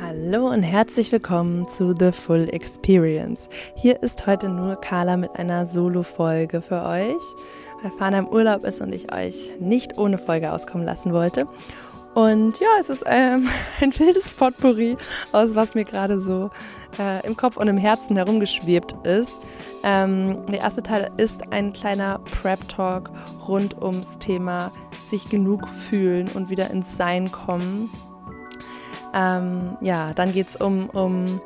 Hallo und herzlich willkommen zu The Full Experience. Hier ist heute nur Carla mit einer Solo-Folge für euch, weil Fana im Urlaub ist und ich euch nicht ohne Folge auskommen lassen wollte. Und ja, es ist ähm, ein wildes Potpourri aus, was mir gerade so äh, im Kopf und im Herzen herumgeschwebt ist. Ähm, der erste Teil ist ein kleiner Prep-Talk rund ums Thema sich genug fühlen und wieder ins Sein kommen. Ähm, ja, dann geht es um, um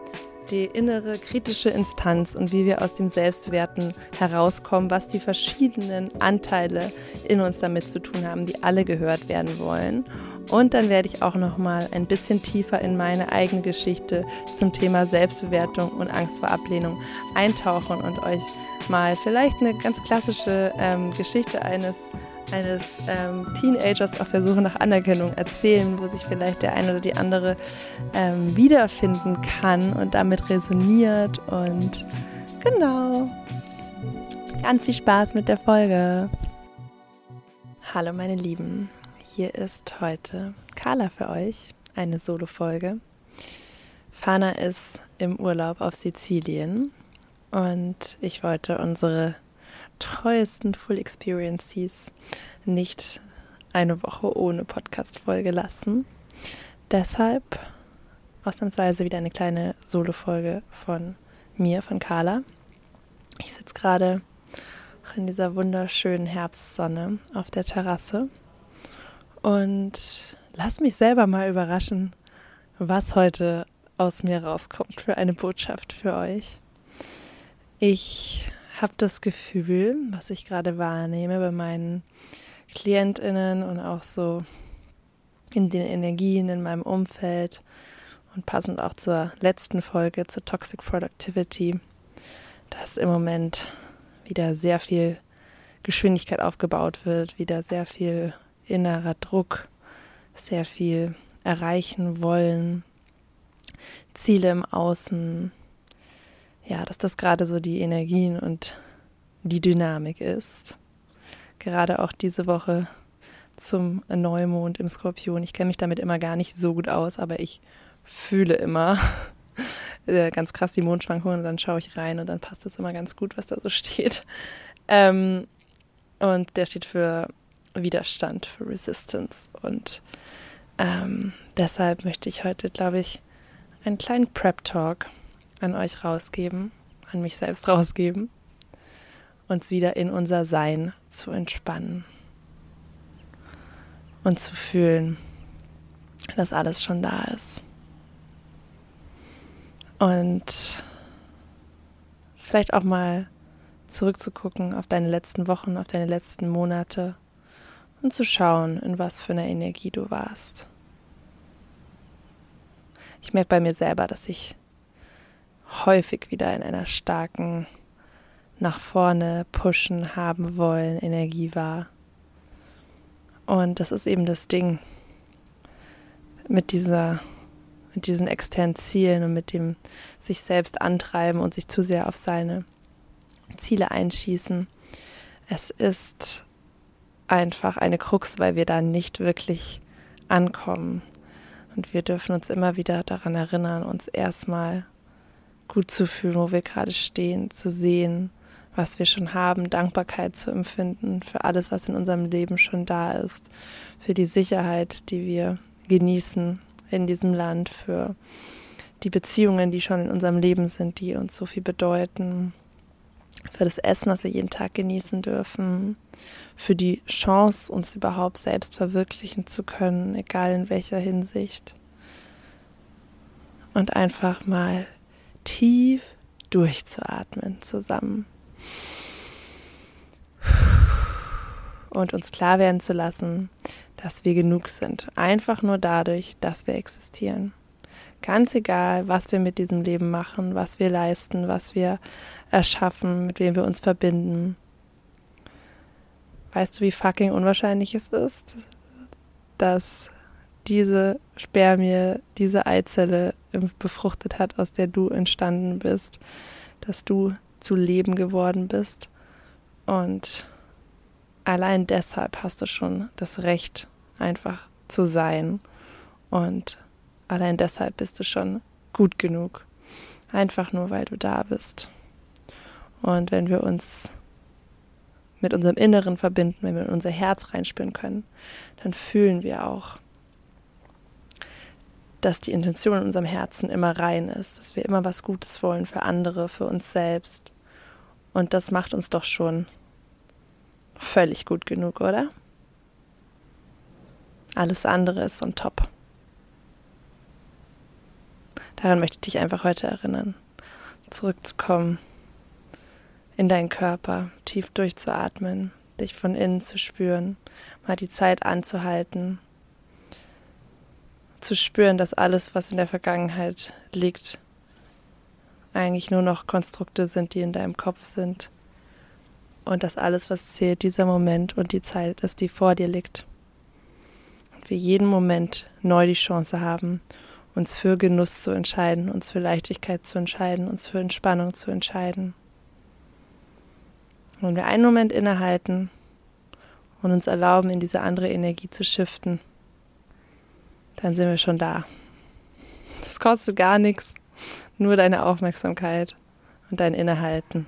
die innere kritische Instanz und wie wir aus dem Selbstwerten herauskommen, was die verschiedenen Anteile in uns damit zu tun haben, die alle gehört werden wollen. Und dann werde ich auch noch mal ein bisschen tiefer in meine eigene Geschichte zum Thema Selbstbewertung und Angst vor Ablehnung eintauchen und euch mal vielleicht eine ganz klassische ähm, Geschichte eines eines ähm, Teenagers auf der Suche nach Anerkennung erzählen, wo sich vielleicht der eine oder die andere ähm, wiederfinden kann und damit resoniert. Und genau, ganz viel Spaß mit der Folge. Hallo meine Lieben, hier ist heute Carla für euch, eine Solo-Folge. Fana ist im Urlaub auf Sizilien und ich wollte unsere treuesten Full Experiences nicht eine Woche ohne Podcast-Folge lassen. Deshalb ausnahmsweise wieder eine kleine Solo-Folge von mir, von Carla. Ich sitze gerade in dieser wunderschönen Herbstsonne auf der Terrasse und lass mich selber mal überraschen, was heute aus mir rauskommt für eine Botschaft für euch. Ich habe das Gefühl, was ich gerade wahrnehme bei meinen KlientInnen und auch so in den Energien in meinem Umfeld und passend auch zur letzten Folge zur Toxic Productivity, dass im Moment wieder sehr viel Geschwindigkeit aufgebaut wird, wieder sehr viel innerer Druck, sehr viel erreichen wollen, Ziele im Außen. Ja, dass das gerade so die Energien und die Dynamik ist. Gerade auch diese Woche zum Neumond im Skorpion. Ich kenne mich damit immer gar nicht so gut aus, aber ich fühle immer äh, ganz krass die Mondschwankungen und dann schaue ich rein und dann passt das immer ganz gut, was da so steht. Ähm, und der steht für Widerstand, für Resistance. Und ähm, deshalb möchte ich heute, glaube ich, einen kleinen Prep-Talk an euch rausgeben, an mich selbst rausgeben, uns wieder in unser Sein zu entspannen und zu fühlen, dass alles schon da ist. Und vielleicht auch mal zurückzugucken auf deine letzten Wochen, auf deine letzten Monate und zu schauen, in was für einer Energie du warst. Ich merke bei mir selber, dass ich häufig wieder in einer starken nach vorne pushen, haben wollen Energie war. Und das ist eben das Ding mit dieser mit diesen externen Zielen und mit dem sich selbst antreiben und sich zu sehr auf seine Ziele einschießen. Es ist einfach eine Krux, weil wir da nicht wirklich ankommen. Und wir dürfen uns immer wieder daran erinnern, uns erstmal gut zu fühlen, wo wir gerade stehen, zu sehen, was wir schon haben, Dankbarkeit zu empfinden für alles, was in unserem Leben schon da ist, für die Sicherheit, die wir genießen in diesem Land, für die Beziehungen, die schon in unserem Leben sind, die uns so viel bedeuten, für das Essen, das wir jeden Tag genießen dürfen, für die Chance, uns überhaupt selbst verwirklichen zu können, egal in welcher Hinsicht. Und einfach mal tief durchzuatmen zusammen. Und uns klar werden zu lassen, dass wir genug sind. Einfach nur dadurch, dass wir existieren. Ganz egal, was wir mit diesem Leben machen, was wir leisten, was wir erschaffen, mit wem wir uns verbinden. Weißt du, wie fucking unwahrscheinlich es ist, dass diese Spermie, diese Eizelle befruchtet hat, aus der du entstanden bist, dass du zu Leben geworden bist. Und allein deshalb hast du schon das Recht, einfach zu sein und allein deshalb bist du schon gut genug. Einfach nur, weil du da bist. Und wenn wir uns mit unserem Inneren verbinden, wenn wir in unser Herz reinspüren können, dann fühlen wir auch, dass die Intention in unserem Herzen immer rein ist, dass wir immer was Gutes wollen für andere, für uns selbst. Und das macht uns doch schon völlig gut genug, oder? Alles andere ist on top. Daran möchte ich dich einfach heute erinnern, zurückzukommen in deinen Körper, tief durchzuatmen, dich von innen zu spüren, mal die Zeit anzuhalten, zu spüren, dass alles, was in der Vergangenheit liegt, eigentlich nur noch Konstrukte sind, die in deinem Kopf sind. Und dass alles, was zählt, dieser Moment und die Zeit ist, die vor dir liegt. Und wir jeden Moment neu die Chance haben, uns für Genuss zu entscheiden, uns für Leichtigkeit zu entscheiden, uns für Entspannung zu entscheiden. Und wenn wir einen Moment innehalten und uns erlauben, in diese andere Energie zu shiften, dann sind wir schon da. Das kostet gar nichts, nur deine Aufmerksamkeit und dein Innehalten.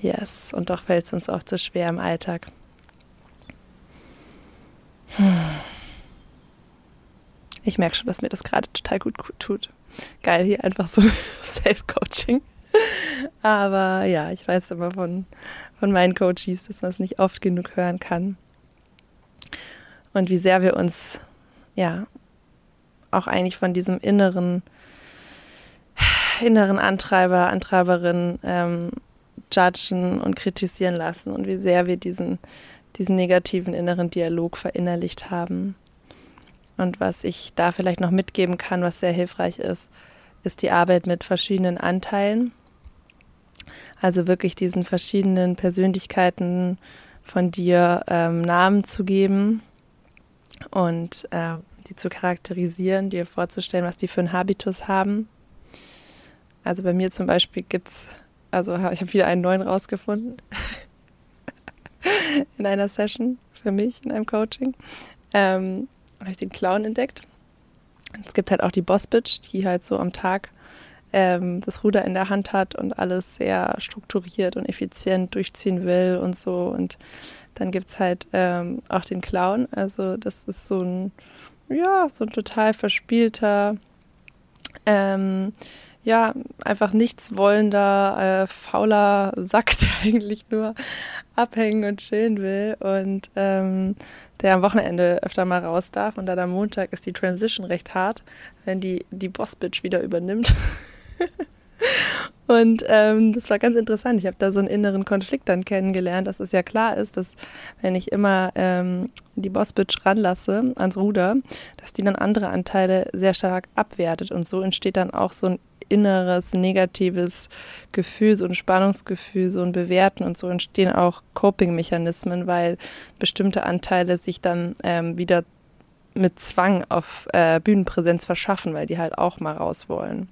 Yes, und doch fällt es uns auch zu schwer im Alltag. Ich merke schon, dass mir das gerade total gut tut. Geil, hier einfach so Self-Coaching. Aber ja, ich weiß immer von, von meinen Coaches, dass man es nicht oft genug hören kann. Und wie sehr wir uns, ja, auch eigentlich von diesem inneren, inneren Antreiber, Antreiberin ähm, judgen und kritisieren lassen und wie sehr wir diesen, diesen negativen inneren Dialog verinnerlicht haben. Und was ich da vielleicht noch mitgeben kann, was sehr hilfreich ist, ist die Arbeit mit verschiedenen Anteilen. Also wirklich diesen verschiedenen Persönlichkeiten von dir ähm, Namen zu geben und äh, die zu charakterisieren, dir vorzustellen, was die für einen Habitus haben. Also bei mir zum Beispiel gibt es, also ich habe wieder einen neuen rausgefunden in einer Session für mich, in einem Coaching. Ähm, habe ich den Clown entdeckt. Es gibt halt auch die Boss Bitch, die halt so am Tag ähm, das Ruder in der Hand hat und alles sehr strukturiert und effizient durchziehen will und so. Und dann gibt es halt ähm, auch den Clown. Also das ist so ein, ja, so ein total verspielter, ähm, ja, einfach nichts wollender, äh, fauler Sack, der eigentlich nur abhängen und chillen will und ähm, der am Wochenende öfter mal raus darf und dann am Montag ist die Transition recht hart, wenn die, die Boss-Bitch wieder übernimmt. Und ähm, das war ganz interessant. Ich habe da so einen inneren Konflikt dann kennengelernt, dass es ja klar ist, dass wenn ich immer ähm, die Bossbitch ranlasse ans Ruder, dass die dann andere Anteile sehr stark abwertet. Und so entsteht dann auch so ein inneres negatives Gefühl, so ein Spannungsgefühl, so ein Bewerten und so entstehen auch Coping-Mechanismen, weil bestimmte Anteile sich dann ähm, wieder mit Zwang auf äh, Bühnenpräsenz verschaffen, weil die halt auch mal raus wollen.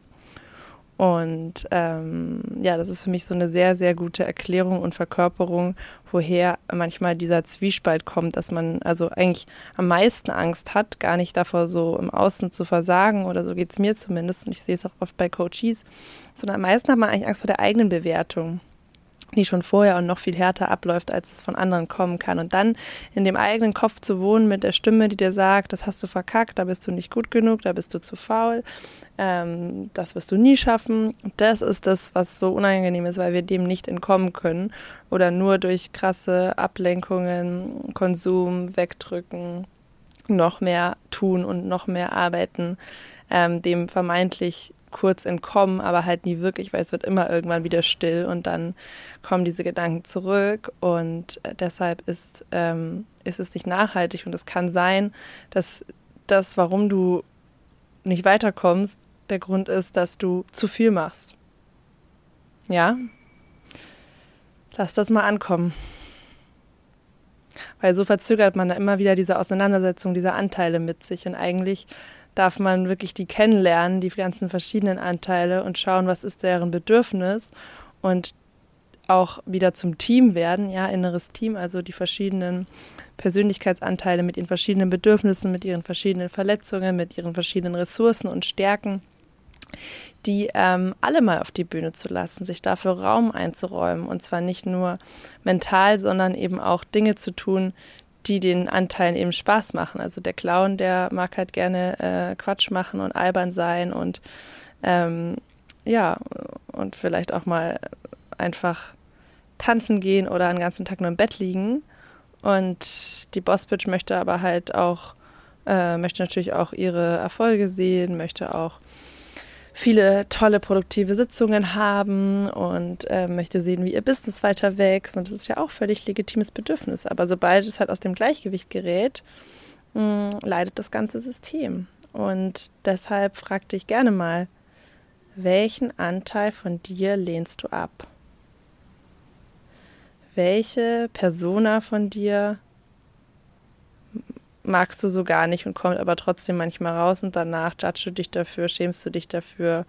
Und ähm, ja, das ist für mich so eine sehr, sehr gute Erklärung und Verkörperung, woher manchmal dieser Zwiespalt kommt, dass man also eigentlich am meisten Angst hat, gar nicht davor so im Außen zu versagen oder so geht es mir zumindest und ich sehe es auch oft bei Coaches, sondern am meisten hat man eigentlich Angst vor der eigenen Bewertung die schon vorher und noch viel härter abläuft, als es von anderen kommen kann. Und dann in dem eigenen Kopf zu wohnen mit der Stimme, die dir sagt, das hast du verkackt, da bist du nicht gut genug, da bist du zu faul, ähm, das wirst du nie schaffen. Das ist das, was so unangenehm ist, weil wir dem nicht entkommen können oder nur durch krasse Ablenkungen, Konsum, Wegdrücken, noch mehr tun und noch mehr arbeiten, ähm, dem vermeintlich kurz entkommen, aber halt nie wirklich, weil es wird immer irgendwann wieder still und dann kommen diese Gedanken zurück und äh, deshalb ist, ähm, ist es nicht nachhaltig und es kann sein, dass das, warum du nicht weiterkommst, der Grund ist, dass du zu viel machst. Ja? Lass das mal ankommen. Weil so verzögert man da immer wieder diese Auseinandersetzung dieser Anteile mit sich und eigentlich darf man wirklich die kennenlernen, die ganzen verschiedenen Anteile und schauen, was ist deren Bedürfnis und auch wieder zum Team werden, ja, inneres Team, also die verschiedenen Persönlichkeitsanteile mit ihren verschiedenen Bedürfnissen, mit ihren verschiedenen Verletzungen, mit ihren verschiedenen Ressourcen und Stärken, die ähm, alle mal auf die Bühne zu lassen, sich dafür Raum einzuräumen und zwar nicht nur mental, sondern eben auch Dinge zu tun, die den Anteilen eben Spaß machen. Also der Clown, der mag halt gerne äh, Quatsch machen und albern sein und ähm, ja, und vielleicht auch mal einfach tanzen gehen oder einen ganzen Tag nur im Bett liegen. Und die Bossbitch möchte aber halt auch, äh, möchte natürlich auch ihre Erfolge sehen, möchte auch viele tolle produktive Sitzungen haben und äh, möchte sehen, wie ihr Business weiter wächst. Und das ist ja auch völlig legitimes Bedürfnis. Aber sobald es halt aus dem Gleichgewicht gerät, mh, leidet das ganze System. Und deshalb frag dich gerne mal, welchen Anteil von dir lehnst du ab? Welche Persona von dir magst du so gar nicht und kommt aber trotzdem manchmal raus und danach judgst du dich dafür, schämst du dich dafür.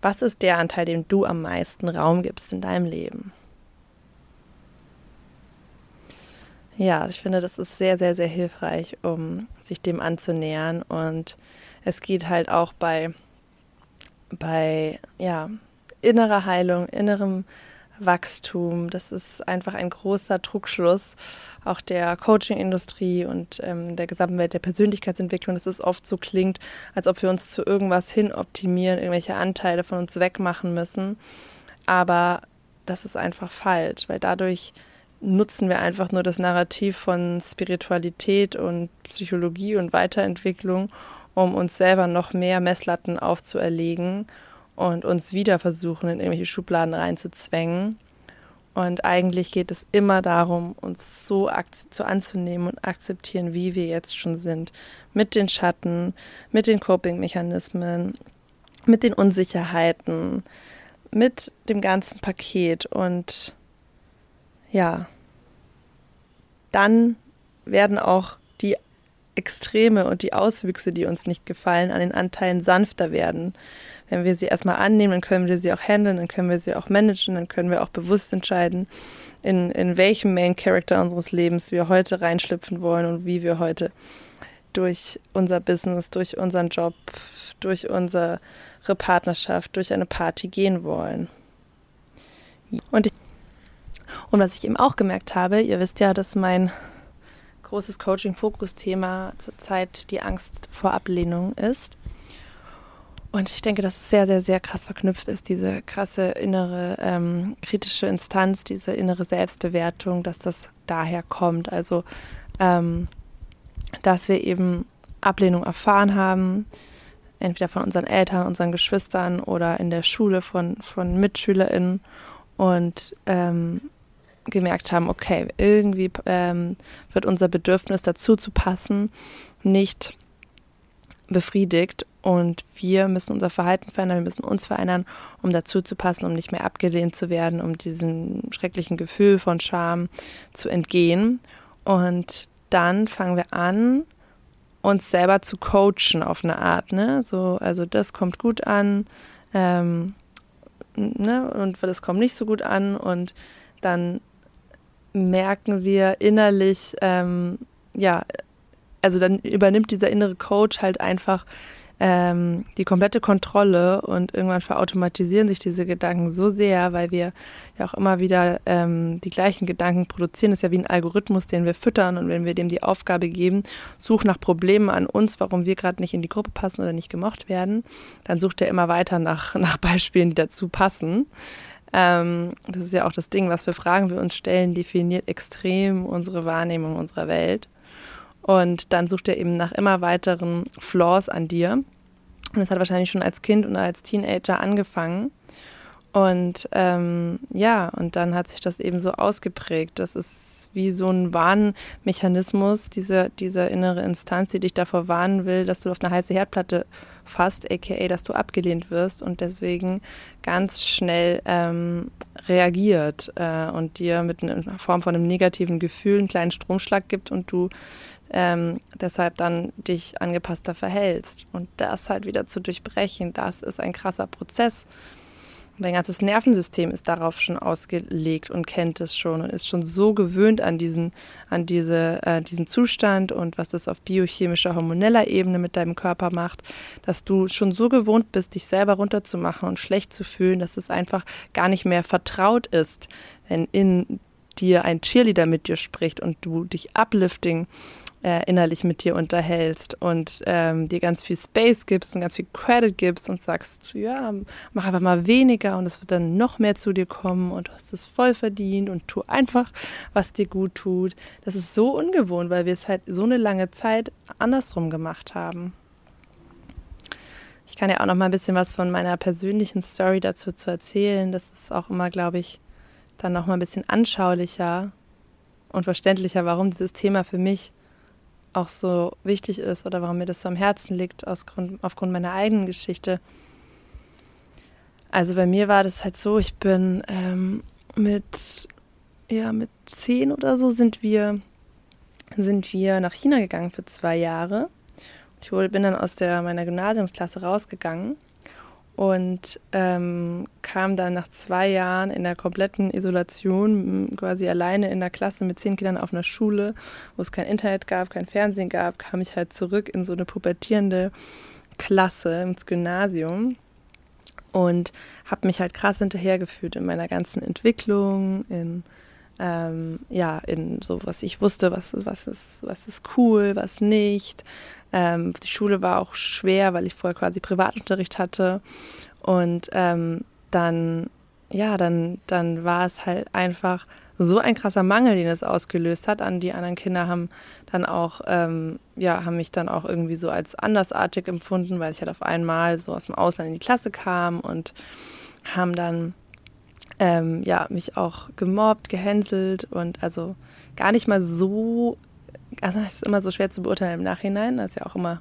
Was ist der Anteil, dem du am meisten Raum gibst in deinem Leben? Ja, ich finde, das ist sehr, sehr, sehr hilfreich, um sich dem anzunähern. Und es geht halt auch bei, bei ja, innerer Heilung, innerem Wachstum. Das ist einfach ein großer Trugschluss auch der Coaching-Industrie und ähm, der gesamten Welt der Persönlichkeitsentwicklung, dass es oft so klingt, als ob wir uns zu irgendwas hin optimieren, irgendwelche Anteile von uns wegmachen müssen. Aber das ist einfach falsch, weil dadurch nutzen wir einfach nur das Narrativ von Spiritualität und Psychologie und Weiterentwicklung, um uns selber noch mehr Messlatten aufzuerlegen und uns wieder versuchen, in irgendwelche Schubladen reinzuzwängen. Und eigentlich geht es immer darum, uns so zu anzunehmen und akzeptieren, wie wir jetzt schon sind. Mit den Schatten, mit den Coping-Mechanismen, mit den Unsicherheiten, mit dem ganzen Paket. Und ja, dann werden auch die Extreme und die Auswüchse, die uns nicht gefallen, an den Anteilen sanfter werden wenn wir sie erstmal annehmen, dann können wir sie auch handeln, dann können wir sie auch managen, dann können wir auch bewusst entscheiden, in, in welchem Main Character unseres Lebens wir heute reinschlüpfen wollen und wie wir heute durch unser Business, durch unseren Job, durch unsere Partnerschaft, durch eine Party gehen wollen. Und, ich, und was ich eben auch gemerkt habe, ihr wisst ja, dass mein großes Coaching-Fokusthema zurzeit die Angst vor Ablehnung ist. Und ich denke, dass es sehr, sehr, sehr krass verknüpft ist, diese krasse innere ähm, kritische Instanz, diese innere Selbstbewertung, dass das daher kommt. Also, ähm, dass wir eben Ablehnung erfahren haben, entweder von unseren Eltern, unseren Geschwistern oder in der Schule von, von MitschülerInnen und ähm, gemerkt haben, okay, irgendwie ähm, wird unser Bedürfnis dazu zu passen nicht befriedigt und wir müssen unser Verhalten verändern, wir müssen uns verändern, um dazu zu passen, um nicht mehr abgelehnt zu werden, um diesem schrecklichen Gefühl von Scham zu entgehen. Und dann fangen wir an, uns selber zu coachen auf eine Art. Ne? So, also das kommt gut an ähm, ne? und das kommt nicht so gut an. Und dann merken wir innerlich, ähm, ja, also dann übernimmt dieser innere Coach halt einfach ähm, die komplette Kontrolle und irgendwann verautomatisieren sich diese Gedanken so sehr, weil wir ja auch immer wieder ähm, die gleichen Gedanken produzieren. Das ist ja wie ein Algorithmus, den wir füttern und wenn wir dem die Aufgabe geben, such nach Problemen an uns, warum wir gerade nicht in die Gruppe passen oder nicht gemocht werden, dann sucht er immer weiter nach, nach Beispielen, die dazu passen. Ähm, das ist ja auch das Ding, was für Fragen wir uns stellen, definiert extrem unsere Wahrnehmung unserer Welt. Und dann sucht er eben nach immer weiteren Flaws an dir. Und das hat wahrscheinlich schon als Kind und als Teenager angefangen. Und ähm, ja, und dann hat sich das eben so ausgeprägt. Das ist wie so ein Warnmechanismus, diese, diese innere Instanz, die dich davor warnen will, dass du auf eine heiße Herdplatte fasst, aka dass du abgelehnt wirst und deswegen ganz schnell ähm, reagiert äh, und dir mit einer Form von einem negativen Gefühl einen kleinen Stromschlag gibt und du ähm, deshalb dann dich angepasster verhältst. Und das halt wieder zu durchbrechen, das ist ein krasser Prozess, Und dein ganzes Nervensystem ist darauf schon ausgelegt und kennt es schon und ist schon so gewöhnt an diesen, an diese, äh, diesen Zustand und was das auf biochemischer, hormoneller Ebene mit deinem Körper macht, dass du schon so gewohnt bist, dich selber runterzumachen und schlecht zu fühlen, dass es einfach gar nicht mehr vertraut ist, wenn in dir ein Cheerleader mit dir spricht und du dich uplifting äh, innerlich mit dir unterhältst und ähm, dir ganz viel Space gibst und ganz viel Credit gibst und sagst, ja, mach einfach mal weniger und es wird dann noch mehr zu dir kommen und du hast es voll verdient und tu einfach, was dir gut tut. Das ist so ungewohnt, weil wir es halt so eine lange Zeit andersrum gemacht haben. Ich kann ja auch noch mal ein bisschen was von meiner persönlichen Story dazu zu erzählen. Das ist auch immer, glaube ich, dann noch mal ein bisschen anschaulicher und verständlicher, warum dieses Thema für mich auch so wichtig ist oder warum mir das so am Herzen liegt, Grund, aufgrund meiner eigenen Geschichte. Also bei mir war das halt so, ich bin ähm, mit, ja, mit zehn oder so sind wir, sind wir nach China gegangen für zwei Jahre. Ich bin dann aus der, meiner Gymnasiumsklasse rausgegangen und ähm, kam dann nach zwei Jahren in der kompletten Isolation, quasi alleine in der Klasse mit zehn Kindern auf einer Schule, wo es kein Internet gab, kein Fernsehen gab, kam ich halt zurück in so eine pubertierende Klasse ins Gymnasium und habe mich halt krass hinterhergefühlt in meiner ganzen Entwicklung, in ähm, ja, in so, was ich wusste, was was ist, was ist cool, was nicht, ähm, die Schule war auch schwer, weil ich vorher quasi Privatunterricht hatte. Und ähm, dann, ja, dann, dann war es halt einfach so ein krasser Mangel, den es ausgelöst hat. An die anderen Kinder haben dann auch, ähm, ja, haben mich dann auch irgendwie so als andersartig empfunden, weil ich halt auf einmal so aus dem Ausland in die Klasse kam und haben dann ähm, ja, mich auch gemobbt, gehänselt und also gar nicht mal so also ist immer so schwer zu beurteilen im Nachhinein, das ist ja auch immer,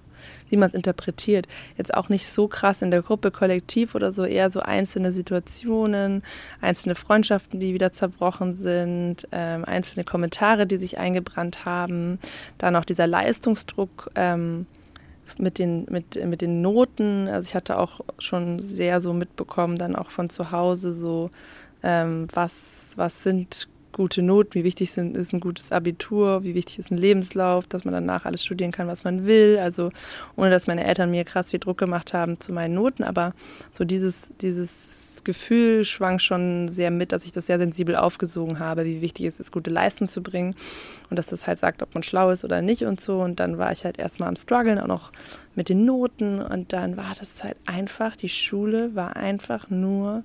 wie man es interpretiert. Jetzt auch nicht so krass in der Gruppe, kollektiv oder so, eher so einzelne Situationen, einzelne Freundschaften, die wieder zerbrochen sind, ähm, einzelne Kommentare, die sich eingebrannt haben, dann auch dieser Leistungsdruck. Ähm, mit den, mit, mit den Noten, also ich hatte auch schon sehr so mitbekommen, dann auch von zu Hause so, ähm, was, was sind gute Noten, wie wichtig sind, ist ein gutes Abitur, wie wichtig ist ein Lebenslauf, dass man danach alles studieren kann, was man will. Also ohne dass meine Eltern mir krass viel Druck gemacht haben zu meinen Noten, aber so dieses, dieses Gefühl schwang schon sehr mit, dass ich das sehr sensibel aufgesogen habe, wie wichtig es ist, gute Leistung zu bringen. Und dass das halt sagt, ob man schlau ist oder nicht und so. Und dann war ich halt erstmal am struggeln, auch noch mit den Noten. Und dann war das halt einfach, die Schule war einfach nur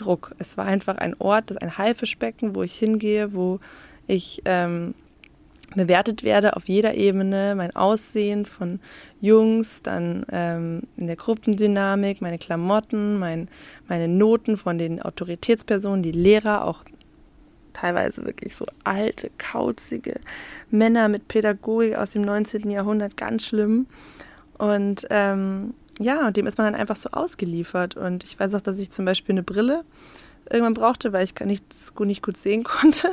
Druck. Es war einfach ein Ort, das ein Haifischbecken, wo ich hingehe, wo ich ähm, bewertet werde auf jeder Ebene, mein Aussehen von Jungs, dann ähm, in der Gruppendynamik, meine Klamotten, mein, meine Noten von den Autoritätspersonen, die Lehrer, auch teilweise wirklich so alte, kauzige Männer mit Pädagogik aus dem 19. Jahrhundert, ganz schlimm. Und ähm, ja, und dem ist man dann einfach so ausgeliefert. Und ich weiß auch, dass ich zum Beispiel eine Brille irgendwann brauchte, weil ich nichts nicht gut sehen konnte.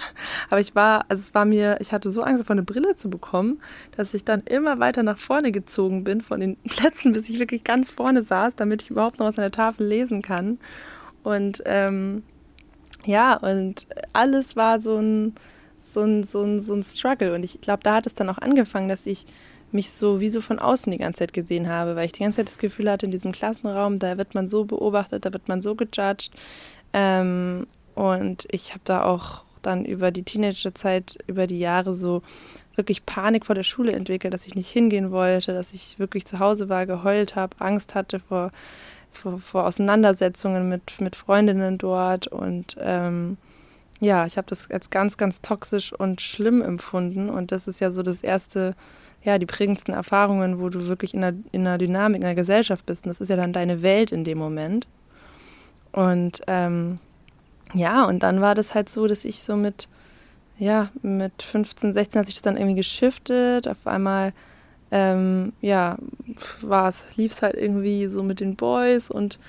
Aber ich war, also es war mir, ich hatte so Angst davor, eine Brille zu bekommen, dass ich dann immer weiter nach vorne gezogen bin von den Plätzen, bis ich wirklich ganz vorne saß, damit ich überhaupt noch was an der Tafel lesen kann. Und ähm, ja, und alles war so ein, so ein, so ein, so ein Struggle. Und ich glaube, da hat es dann auch angefangen, dass ich mich so wie so von außen die ganze Zeit gesehen habe, weil ich die ganze Zeit das Gefühl hatte, in diesem Klassenraum, da wird man so beobachtet, da wird man so gejudged. Ähm, und ich habe da auch dann über die Teenagerzeit, über die Jahre so wirklich Panik vor der Schule entwickelt, dass ich nicht hingehen wollte, dass ich wirklich zu Hause war, geheult habe, Angst hatte vor, vor, vor Auseinandersetzungen mit, mit Freundinnen dort und ähm, ja, ich habe das als ganz, ganz toxisch und schlimm empfunden und das ist ja so das erste ja, die prägendsten Erfahrungen, wo du wirklich in einer, in einer Dynamik, in einer Gesellschaft bist. Und das ist ja dann deine Welt in dem Moment. Und ähm, ja, und dann war das halt so, dass ich so mit, ja, mit 15, 16 hat sich das dann irgendwie geschiftet. Auf einmal, ähm, ja, war es, lief es halt irgendwie so mit den Boys und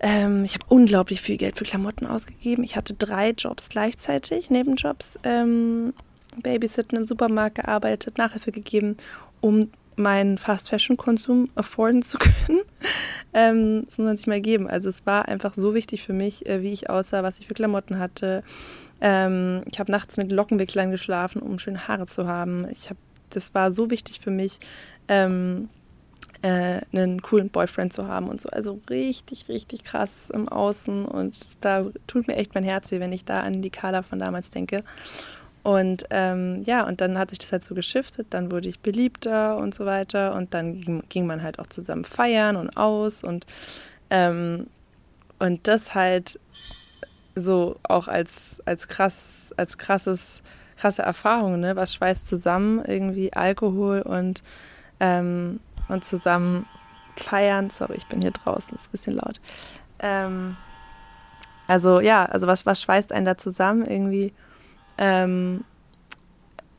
ähm, ich habe unglaublich viel Geld für Klamotten ausgegeben. Ich hatte drei Jobs gleichzeitig, Nebenjobs. Ähm, Babysitten im Supermarkt gearbeitet, Nachhilfe gegeben, um meinen Fast Fashion Konsum afforden zu können. Ähm, das muss man sich mal geben. Also es war einfach so wichtig für mich, äh, wie ich aussah, was ich für Klamotten hatte. Ähm, ich habe nachts mit Lockenwicklern geschlafen, um schöne Haare zu haben. Ich habe, das war so wichtig für mich. Ähm, äh, einen coolen Boyfriend zu haben und so. Also richtig, richtig krass im Außen und da tut mir echt mein Herz weh, wenn ich da an die Carla von damals denke. Und ähm, ja, und dann hat sich das halt so geschiftet, dann wurde ich beliebter und so weiter und dann ging man halt auch zusammen feiern und aus und, ähm, und das halt so auch als, als krass, als krasses, krasse Erfahrung, ne? Was schweißt zusammen, irgendwie Alkohol und ähm, und zusammen feiern. Sorry, ich bin hier draußen, ist ein bisschen laut. Ähm, also ja, also was, was schweißt einen da zusammen? Irgendwie ähm,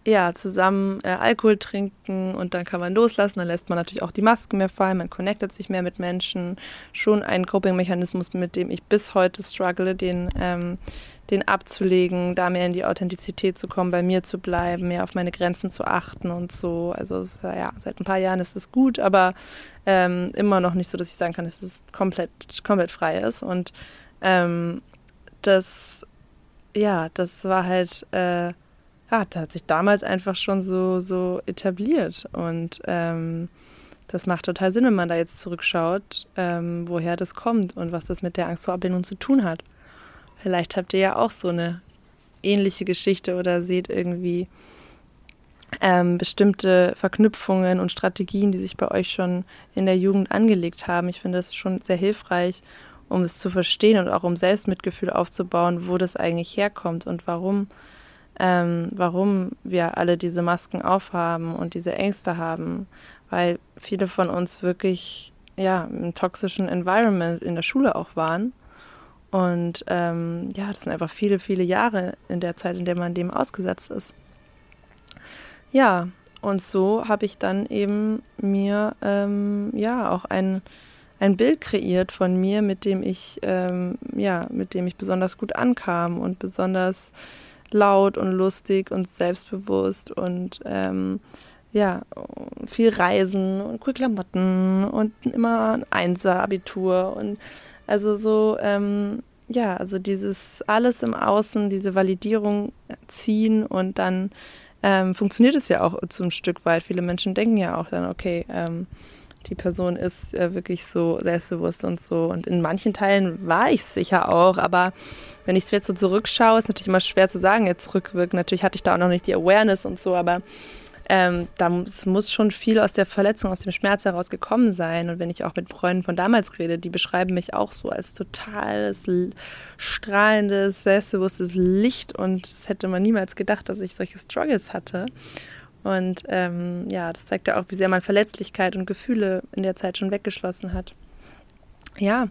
ja, zusammen äh, Alkohol trinken und dann kann man loslassen. Dann lässt man natürlich auch die Masken mehr fallen, man connectet sich mehr mit Menschen. Schon ein Coping-Mechanismus, mit dem ich bis heute struggle, den, ähm, den abzulegen, da mehr in die Authentizität zu kommen, bei mir zu bleiben, mehr auf meine Grenzen zu achten und so. Also ja, seit ein paar Jahren ist es gut, aber ähm, immer noch nicht so, dass ich sagen kann, dass es komplett, komplett frei ist. Und ähm, das, ja, das war halt. Äh, ja, das hat sich damals einfach schon so, so etabliert. Und ähm, das macht total Sinn, wenn man da jetzt zurückschaut, ähm, woher das kommt und was das mit der Angst vor Ablehnung zu tun hat. Vielleicht habt ihr ja auch so eine ähnliche Geschichte oder seht irgendwie ähm, bestimmte Verknüpfungen und Strategien, die sich bei euch schon in der Jugend angelegt haben. Ich finde das schon sehr hilfreich, um es zu verstehen und auch um Selbstmitgefühl aufzubauen, wo das eigentlich herkommt und warum ähm, warum wir alle diese Masken aufhaben und diese Ängste haben, weil viele von uns wirklich ja im toxischen Environment in der Schule auch waren. Und ähm, ja, das sind einfach viele, viele Jahre in der Zeit, in der man dem ausgesetzt ist. Ja, und so habe ich dann eben mir ähm, ja auch ein, ein Bild kreiert von mir, mit dem ich ähm, ja, mit dem ich besonders gut ankam und besonders laut und lustig und selbstbewusst und ähm, ja, viel Reisen und cool Klamotten und immer ein Einser-Abitur und also so, ähm, ja, also dieses alles im Außen, diese Validierung ziehen und dann ähm, funktioniert es ja auch zum Stück weit. Viele Menschen denken ja auch dann, okay, ähm, die Person ist äh, wirklich so selbstbewusst und so. Und in manchen Teilen war ich sicher auch, aber wenn ich es jetzt so zurückschaue, ist natürlich immer schwer zu sagen, jetzt rückwirkend. Natürlich hatte ich da auch noch nicht die Awareness und so, aber ähm, da muss, muss, schon viel aus der Verletzung, aus dem Schmerz heraus gekommen sein. Und wenn ich auch mit Freunden von damals rede, die beschreiben mich auch so als totales, strahlendes, selbstbewusstes Licht. Und das hätte man niemals gedacht, dass ich solche Struggles hatte. Und ähm, ja, das zeigt ja auch, wie sehr man Verletzlichkeit und Gefühle in der Zeit schon weggeschlossen hat. Ja,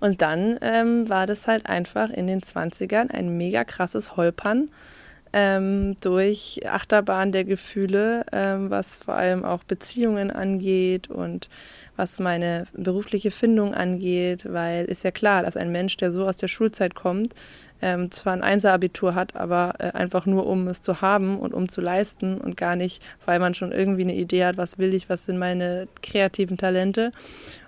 und dann ähm, war das halt einfach in den 20ern ein mega krasses Holpern ähm, durch Achterbahn der Gefühle, ähm, was vor allem auch Beziehungen angeht und was meine berufliche Findung angeht, weil ist ja klar, dass ein Mensch, der so aus der Schulzeit kommt, ähm, zwar ein Einser-Abitur hat, aber äh, einfach nur um es zu haben und um zu leisten und gar nicht, weil man schon irgendwie eine Idee hat, was will ich, was sind meine kreativen Talente.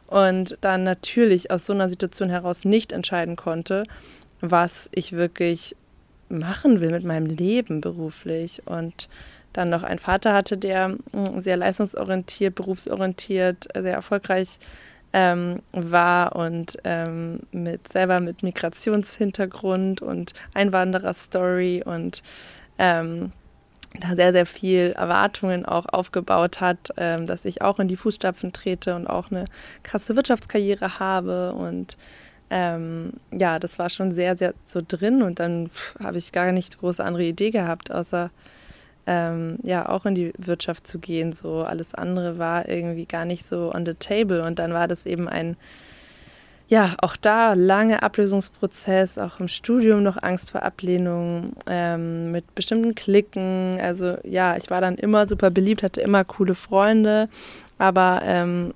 Und dann natürlich aus so einer Situation heraus nicht entscheiden konnte, was ich wirklich machen will mit meinem Leben beruflich. Und dann noch einen Vater hatte, der mm, sehr leistungsorientiert, berufsorientiert, sehr erfolgreich ähm, war und ähm, mit selber mit Migrationshintergrund und Einwanderer-Story und ähm, da sehr, sehr viel Erwartungen auch aufgebaut hat, ähm, dass ich auch in die Fußstapfen trete und auch eine krasse Wirtschaftskarriere habe und ähm, ja, das war schon sehr, sehr so drin und dann habe ich gar nicht große andere Idee gehabt, außer ähm, ja auch in die Wirtschaft zu gehen. So alles andere war irgendwie gar nicht so on the table und dann war das eben ein ja, auch da lange Ablösungsprozess, auch im Studium noch Angst vor Ablehnung, ähm, mit bestimmten Klicken. Also ja, ich war dann immer super beliebt, hatte immer coole Freunde, aber ähm,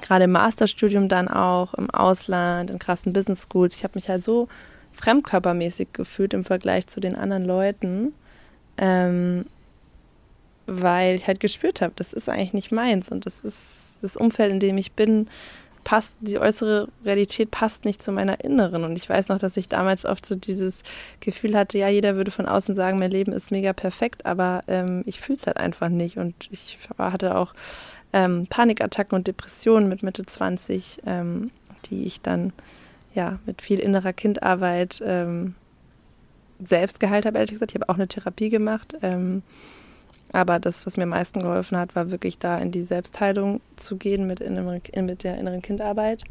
gerade im Masterstudium dann auch, im Ausland, in krassen Business Schools. Ich habe mich halt so fremdkörpermäßig gefühlt im Vergleich zu den anderen Leuten, ähm, weil ich halt gespürt habe, das ist eigentlich nicht meins und das ist das Umfeld, in dem ich bin, passt, die äußere Realität passt nicht zu meiner inneren. Und ich weiß noch, dass ich damals oft so dieses Gefühl hatte, ja, jeder würde von außen sagen, mein Leben ist mega perfekt, aber ähm, ich fühle es halt einfach nicht. Und ich hatte auch ähm, Panikattacken und Depressionen mit Mitte 20, ähm, die ich dann ja mit viel innerer Kindarbeit ähm, selbst geheilt habe, ehrlich gesagt. Ich habe auch eine Therapie gemacht. Aber das, was mir am meisten geholfen hat, war wirklich da in die Selbstheilung zu gehen mit, inneren, mit der inneren Kindarbeit.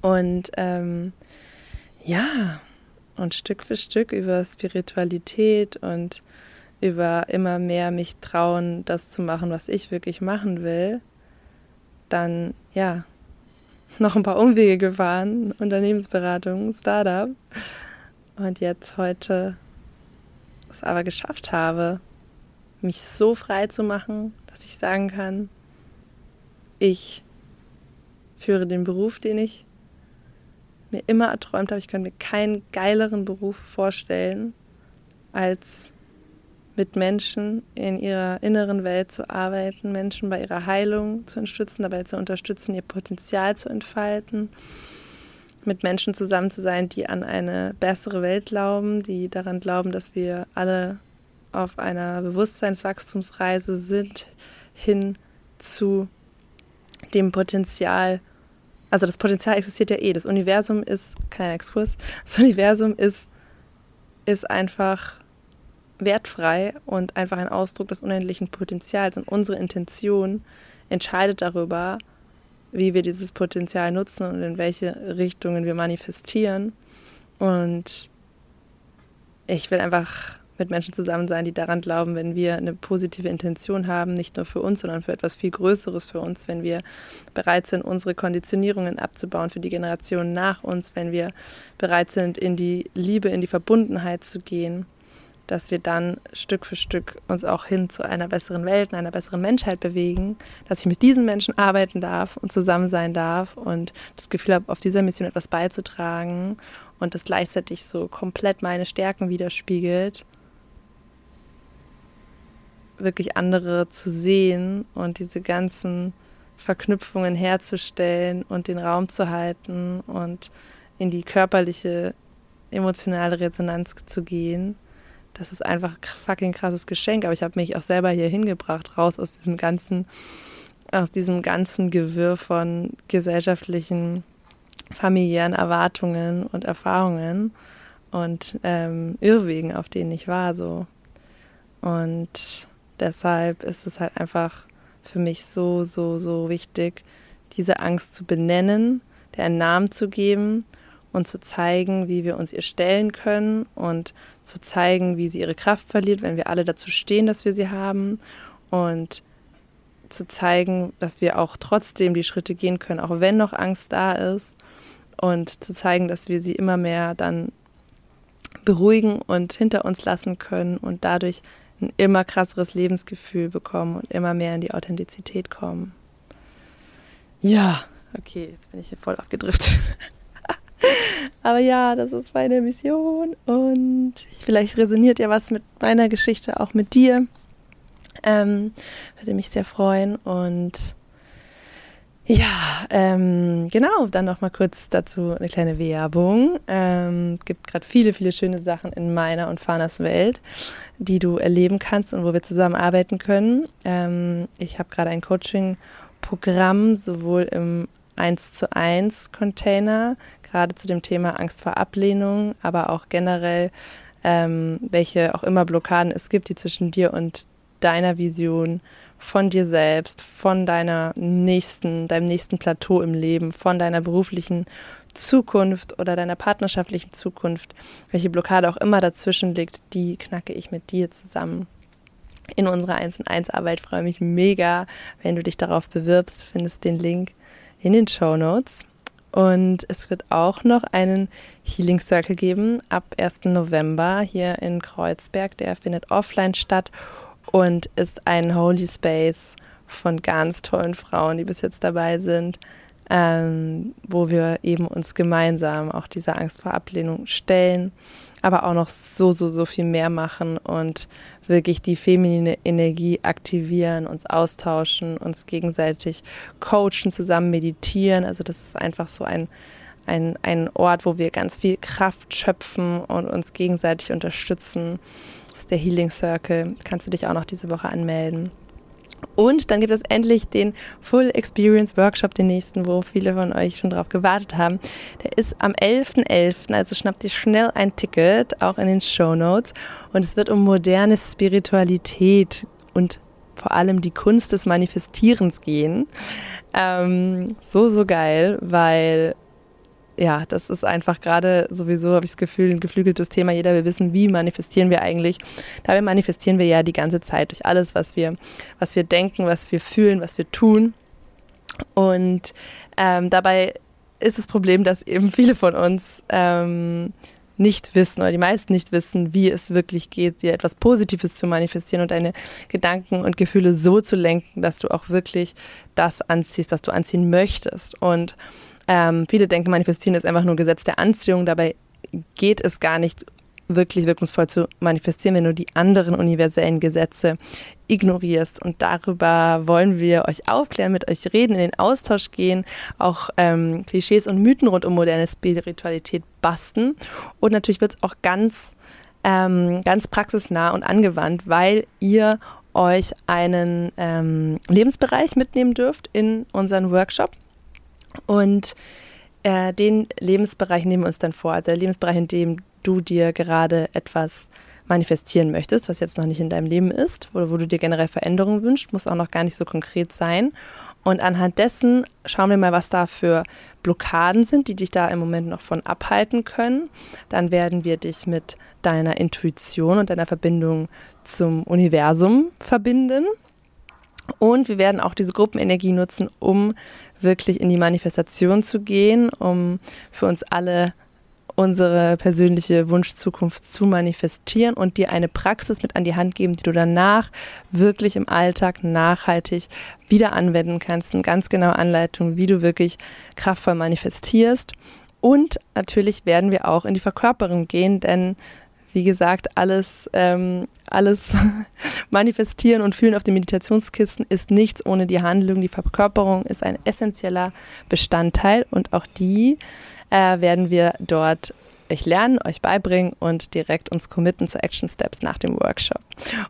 Und ähm, ja, und Stück für Stück über Spiritualität und über immer mehr mich trauen, das zu machen, was ich wirklich machen will, dann ja, noch ein paar Umwege gefahren, Unternehmensberatung, Startup und jetzt heute es aber geschafft habe, mich so frei zu machen, dass ich sagen kann, ich führe den Beruf, den ich mir immer erträumt habe. Ich könnte mir keinen geileren Beruf vorstellen, als mit Menschen in ihrer inneren Welt zu arbeiten, Menschen bei ihrer Heilung zu unterstützen, dabei zu unterstützen, ihr Potenzial zu entfalten, mit Menschen zusammen zu sein, die an eine bessere Welt glauben, die daran glauben, dass wir alle auf einer Bewusstseinswachstumsreise sind hin zu dem Potenzial. Also das Potenzial existiert ja eh. Das Universum ist, kleiner Exkurs, das Universum ist, ist einfach wertfrei und einfach ein Ausdruck des unendlichen Potenzials. Und unsere Intention entscheidet darüber, wie wir dieses Potenzial nutzen und in welche Richtungen wir manifestieren. Und ich will einfach mit Menschen zusammen sein, die daran glauben, wenn wir eine positive Intention haben, nicht nur für uns, sondern für etwas viel Größeres für uns, wenn wir bereit sind, unsere Konditionierungen abzubauen für die Generationen nach uns, wenn wir bereit sind, in die Liebe, in die Verbundenheit zu gehen, dass wir dann Stück für Stück uns auch hin zu einer besseren Welt, einer besseren Menschheit bewegen, dass ich mit diesen Menschen arbeiten darf und zusammen sein darf und das Gefühl habe, auf dieser Mission etwas beizutragen und das gleichzeitig so komplett meine Stärken widerspiegelt, wirklich andere zu sehen und diese ganzen Verknüpfungen herzustellen und den Raum zu halten und in die körperliche, emotionale Resonanz zu gehen das ist einfach ein fucking krasses Geschenk. Aber ich habe mich auch selber hier hingebracht, raus aus diesem ganzen, aus diesem ganzen Gewirr von gesellschaftlichen, familiären Erwartungen und Erfahrungen und ähm, Irrwegen, auf denen ich war. So. Und deshalb ist es halt einfach für mich so, so, so wichtig, diese Angst zu benennen, der einen Namen zu geben und zu zeigen, wie wir uns ihr stellen können und zu zeigen, wie sie ihre Kraft verliert, wenn wir alle dazu stehen, dass wir sie haben und zu zeigen, dass wir auch trotzdem die Schritte gehen können, auch wenn noch Angst da ist und zu zeigen, dass wir sie immer mehr dann beruhigen und hinter uns lassen können und dadurch ein immer krasseres Lebensgefühl bekommen und immer mehr in die Authentizität kommen. Ja, okay, jetzt bin ich hier voll abgedriftet. Aber ja, das ist meine Mission und vielleicht resoniert ja was mit meiner Geschichte auch mit dir. Ähm, würde mich sehr freuen und ja, ähm, genau, dann noch mal kurz dazu eine kleine Werbung. Ähm, es gibt gerade viele, viele schöne Sachen in meiner und Fanas Welt, die du erleben kannst und wo wir zusammen arbeiten können. Ähm, ich habe gerade ein Coaching-Programm, sowohl im 1 zu 1 Container, gerade zu dem Thema Angst vor Ablehnung, aber auch generell, ähm, welche auch immer Blockaden es gibt, die zwischen dir und deiner Vision von dir selbst, von deiner nächsten, deinem nächsten Plateau im Leben, von deiner beruflichen Zukunft oder deiner partnerschaftlichen Zukunft, welche Blockade auch immer dazwischen liegt, die knacke ich mit dir zusammen. In unserer 1 und 1 Arbeit freue mich mega, wenn du dich darauf bewirbst. Findest den Link in den Show Notes. Und es wird auch noch einen Healing Circle geben ab 1. November hier in Kreuzberg. Der findet offline statt und ist ein Holy Space von ganz tollen Frauen, die bis jetzt dabei sind, ähm, wo wir eben uns gemeinsam auch dieser Angst vor Ablehnung stellen, aber auch noch so, so, so viel mehr machen und wirklich die feminine Energie aktivieren, uns austauschen, uns gegenseitig coachen, zusammen meditieren. Also das ist einfach so ein, ein, ein Ort, wo wir ganz viel Kraft schöpfen und uns gegenseitig unterstützen. Der Healing Circle. Kannst du dich auch noch diese Woche anmelden. Und dann gibt es endlich den Full Experience Workshop, den nächsten, wo viele von euch schon drauf gewartet haben. Der ist am 11.11., .11., also schnappt dir schnell ein Ticket, auch in den Show Notes. Und es wird um moderne Spiritualität und vor allem die Kunst des Manifestierens gehen. Ähm, so, so geil, weil ja, das ist einfach gerade sowieso, habe ich das Gefühl, ein geflügeltes Thema. Jeder will wissen, wie manifestieren wir eigentlich. Dabei manifestieren wir ja die ganze Zeit durch alles, was wir, was wir denken, was wir fühlen, was wir tun. Und ähm, dabei ist das Problem, dass eben viele von uns ähm, nicht wissen oder die meisten nicht wissen, wie es wirklich geht, dir etwas Positives zu manifestieren und deine Gedanken und Gefühle so zu lenken, dass du auch wirklich das anziehst, was du anziehen möchtest. Und ähm, viele denken, manifestieren ist einfach nur Gesetz der Anziehung. Dabei geht es gar nicht wirklich wirkungsvoll zu manifestieren, wenn du die anderen universellen Gesetze ignorierst. Und darüber wollen wir euch aufklären, mit euch reden, in den Austausch gehen, auch ähm, Klischees und Mythen rund um moderne Spiritualität basten. Und natürlich wird es auch ganz, ähm, ganz praxisnah und angewandt, weil ihr euch einen ähm, Lebensbereich mitnehmen dürft in unseren Workshop. Und äh, den Lebensbereich nehmen wir uns dann vor. Also der Lebensbereich, in dem du dir gerade etwas manifestieren möchtest, was jetzt noch nicht in deinem Leben ist, oder wo du dir generell Veränderungen wünschst, muss auch noch gar nicht so konkret sein. Und anhand dessen schauen wir mal, was da für Blockaden sind, die dich da im Moment noch von abhalten können. Dann werden wir dich mit deiner Intuition und deiner Verbindung zum Universum verbinden. Und wir werden auch diese Gruppenenergie nutzen, um wirklich in die Manifestation zu gehen, um für uns alle unsere persönliche Wunschzukunft zu manifestieren und dir eine Praxis mit an die Hand geben, die du danach wirklich im Alltag nachhaltig wieder anwenden kannst. Eine ganz genaue Anleitung, wie du wirklich kraftvoll manifestierst. Und natürlich werden wir auch in die Verkörperung gehen, denn wie gesagt, alles, ähm, alles manifestieren und fühlen auf den Meditationskisten ist nichts ohne die Handlung. Die Verkörperung ist ein essentieller Bestandteil und auch die äh, werden wir dort euch lernen, euch beibringen und direkt uns committen zu Action Steps nach dem Workshop.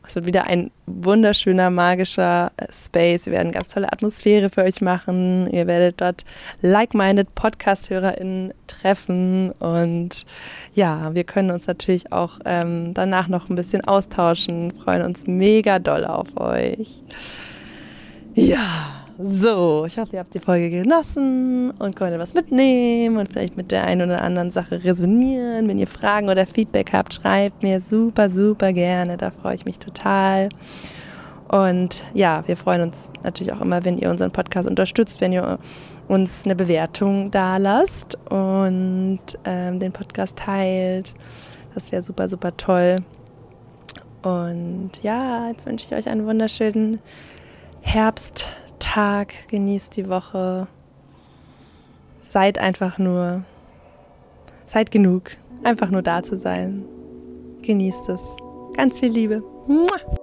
Es wird wieder ein wunderschöner, magischer äh, Space. Wir werden ganz tolle Atmosphäre für euch machen. Ihr werdet dort like-minded Podcast-HörerInnen treffen und ja, wir können uns natürlich auch ähm, danach noch ein bisschen austauschen, freuen uns mega doll auf euch. Ja. So, ich hoffe, ihr habt die Folge genossen und konntet was mitnehmen und vielleicht mit der einen oder anderen Sache resonieren. Wenn ihr Fragen oder Feedback habt, schreibt mir super, super gerne. Da freue ich mich total. Und ja, wir freuen uns natürlich auch immer, wenn ihr unseren Podcast unterstützt, wenn ihr uns eine Bewertung da lasst und ähm, den Podcast teilt. Das wäre super, super toll. Und ja, jetzt wünsche ich euch einen wunderschönen Herbst. Tag, genießt die Woche. Seid einfach nur, seid genug, einfach nur da zu sein. Genießt es. Ganz viel Liebe. Mua.